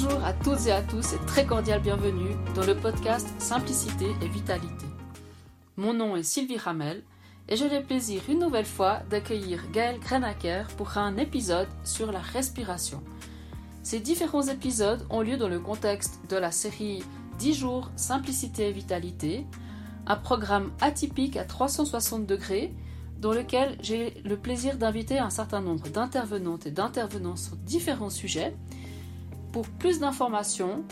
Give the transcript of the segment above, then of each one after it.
Bonjour à toutes et à tous et très cordial bienvenue dans le podcast Simplicité et Vitalité. Mon nom est Sylvie Ramel et j'ai le plaisir une nouvelle fois d'accueillir Gaël Grenaker pour un épisode sur la respiration. Ces différents épisodes ont lieu dans le contexte de la série 10 jours Simplicité et Vitalité, un programme atypique à 360 degrés dans lequel j'ai le plaisir d'inviter un certain nombre d'intervenantes et d'intervenants sur différents sujets pour plus d'informations,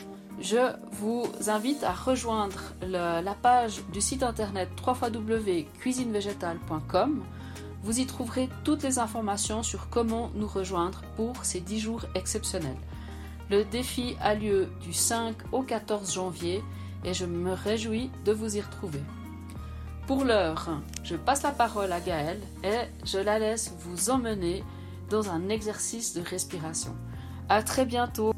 je vous invite à rejoindre la page du site internet www.cuisinevegetale.com. Vous y trouverez toutes les informations sur comment nous rejoindre pour ces 10 jours exceptionnels. Le défi a lieu du 5 au 14 janvier et je me réjouis de vous y retrouver. Pour l'heure, je passe la parole à Gaëlle et je la laisse vous emmener dans un exercice de respiration. À très bientôt.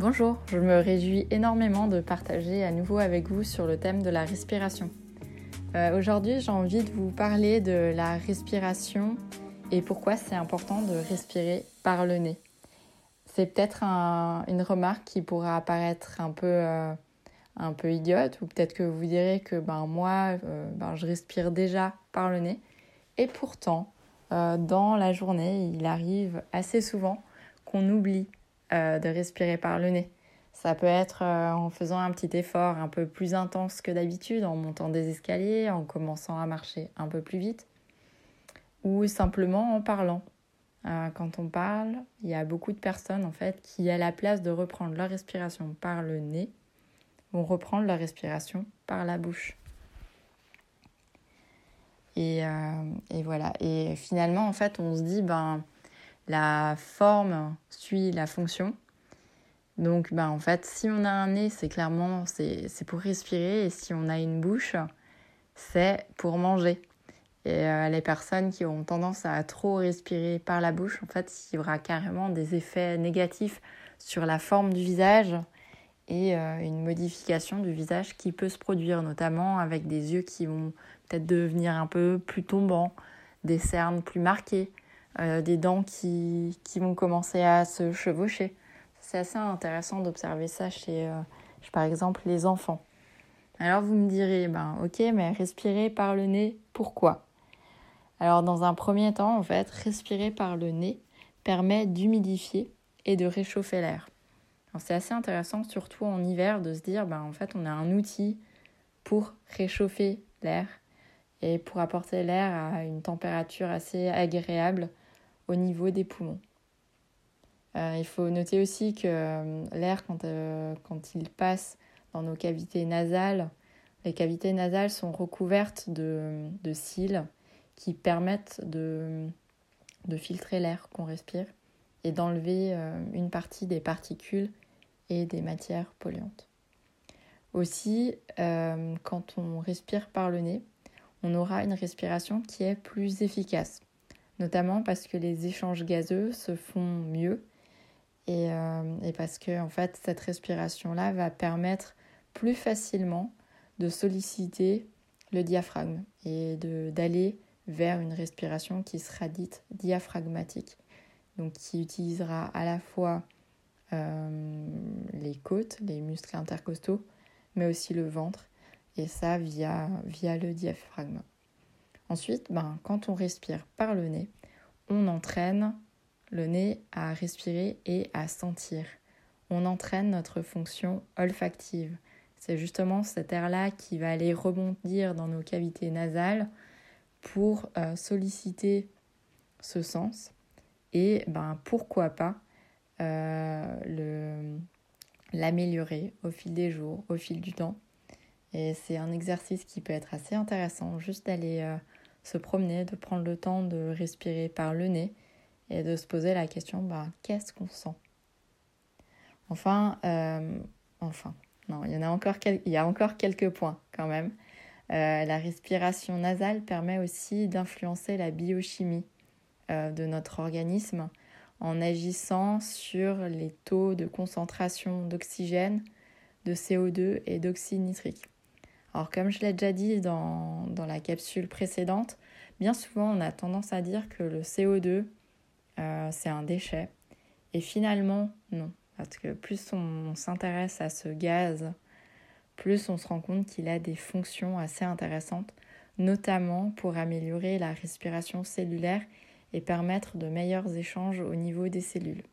Bonjour, je me réjouis énormément de partager à nouveau avec vous sur le thème de la respiration. Euh, aujourd'hui, j'ai envie de vous parler de la respiration et pourquoi c'est important de respirer par le nez. C'est peut-être une remarque qui pourra apparaître un peu, euh, un peu idiote ou peut-être que vous direz que ben, moi, euh, ben, je respire déjà par le nez. Et pourtant, dans la journée, il arrive assez souvent qu'on oublie euh, de respirer par le nez. Ça peut être euh, en faisant un petit effort un peu plus intense que d'habitude, en montant des escaliers, en commençant à marcher un peu plus vite, ou simplement en parlant. Euh, quand on parle, il y a beaucoup de personnes en fait qui, à la place de reprendre leur respiration par le nez, vont reprendre leur respiration par la bouche. Et, et, voilà. Et finalement, en fait, on se dit, ben, la forme suit la fonction. Donc, ben, en fait, si on a un nez, c'est clairement c'est pour respirer, et si on a une bouche, c'est pour manger. Et euh, les personnes qui ont tendance à trop respirer par la bouche, en fait, il y aura carrément des effets négatifs sur la forme du visage et euh, une modification du visage qui peut se produire, notamment avec des yeux qui vont peut-être devenir un peu plus tombants, des cernes plus marquées, euh, des dents qui, qui, vont commencer à se chevaucher. C'est assez intéressant d'observer ça chez, euh, par exemple, les enfants. Alors vous me direz, ben ok, mais respirer par le nez, pourquoi? Alors dans un premier temps, en fait, respirer par le nez permet d'humidifier et de réchauffer l'air. C'est assez intéressant, surtout en hiver, de se dire, ben en fait, on a un outil pour réchauffer l'air et pour apporter l'air à une température assez agréable au niveau des poumons. Euh, il faut noter aussi que euh, l'air, quand, euh, quand, il passe dans nos cavités nasales, les cavités nasales sont recouvertes de, de cils qui permettent de, de filtrer l'air qu'on respire et d'enlever une partie des particules et des matières polluantes. Aussi, quand on respire par le nez, on aura une respiration qui est plus efficace. Notamment parce que les échanges gazeux se font mieux et, euh, parce que en fait cette respiration là va permettre plus facilement de solliciter le diaphragme et d'aller vers une respiration qui sera dite diaphragmatique, donc qui utilisera à la fois euh, les côtes, les muscles intercostaux, mais aussi le ventre, et ça via, via le diaphragme. Ensuite, ben, quand on respire par le nez, on entraîne le nez à respirer et à sentir. On entraîne notre fonction olfactive. C'est justement cet air-là qui va aller rebondir dans nos cavités nasales pour euh, solliciter ce sens et ben, pourquoi pas euh, l'améliorer au fil des jours, au fil du temps. Et c'est un exercice qui peut être assez intéressant, juste d'aller euh, se promener, de prendre le temps de respirer par le nez et de se poser la question bah, qu'est-ce qu'on sent? Enfin, euh, enfin, non, il y, en a encore il y a encore quelques points quand même. Euh, la respiration nasale permet aussi d'influencer la biochimie de notre organisme en agissant sur les taux de concentration d'oxygène, de CO2 et d'oxyde nitrique. Alors comme je l'ai déjà dit dans, la capsule précédente, bien souvent on a tendance à dire que le CO2 euh, c'est un déchet Et finalement, non. Parce que plus on s'intéresse à ce gaz, plus on se rend compte qu'il a des fonctions assez intéressantes, notamment pour améliorer la respiration cellulaire et permettre de meilleurs échanges au niveau des cellules.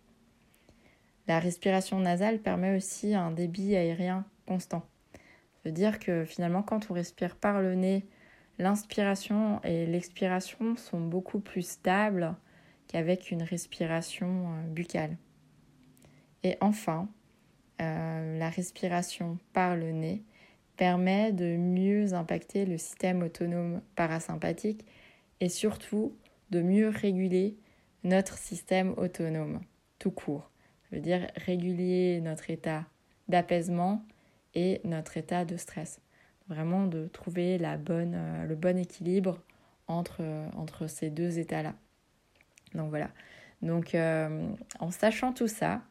La respiration nasale permet aussi un débit aérien constant. Veut dire que finalement quand on respire par le nez, l'inspiration et l'expiration sont beaucoup plus stables qu'avec une respiration euh, buccale. Et enfin, euh, la respiration par le nez permet de mieux impacter le système autonome parasympathique et surtout de mieux réguler notre système autonome tout court. Ça veut dire réguler notre état d'apaisement et notre état de stress. Vraiment de trouver la bonne, euh, le bon équilibre entre, entre ces deux états-là. Donc voilà. Donc euh, en sachant tout ça,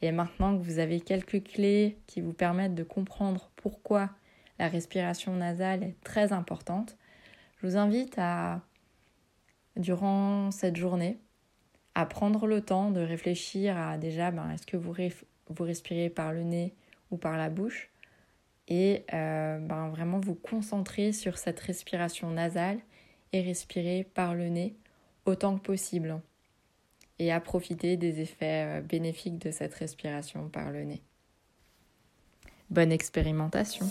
et maintenant que vous avez quelques clés qui vous permettent de comprendre pourquoi la respiration nasale est très importante, je vous invite à, durant cette journée, à prendre le temps de réfléchir à déjà, ben, est-ce que vous, respirez par le nez ou par la bouche? Et euh, ben, vraiment vous concentrer sur cette respiration nasale et respirer par le nez autant que possible et à profiter des effets euh, bénéfiques de cette respiration par le nez. Bonne expérimentation